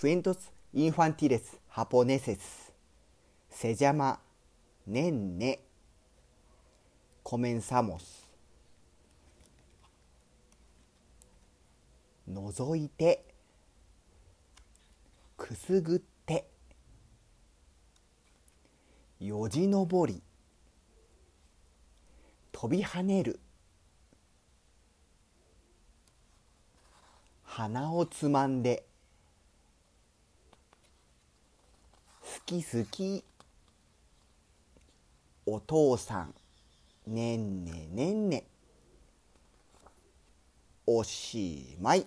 クエントス・インファンティレス・ハポネセスセジャマ・ネンネコメンサモス覗いてくすぐってよじ登り飛び跳ねる鼻をつまんで好き好き。お父さん。ねんねねんねおしまい。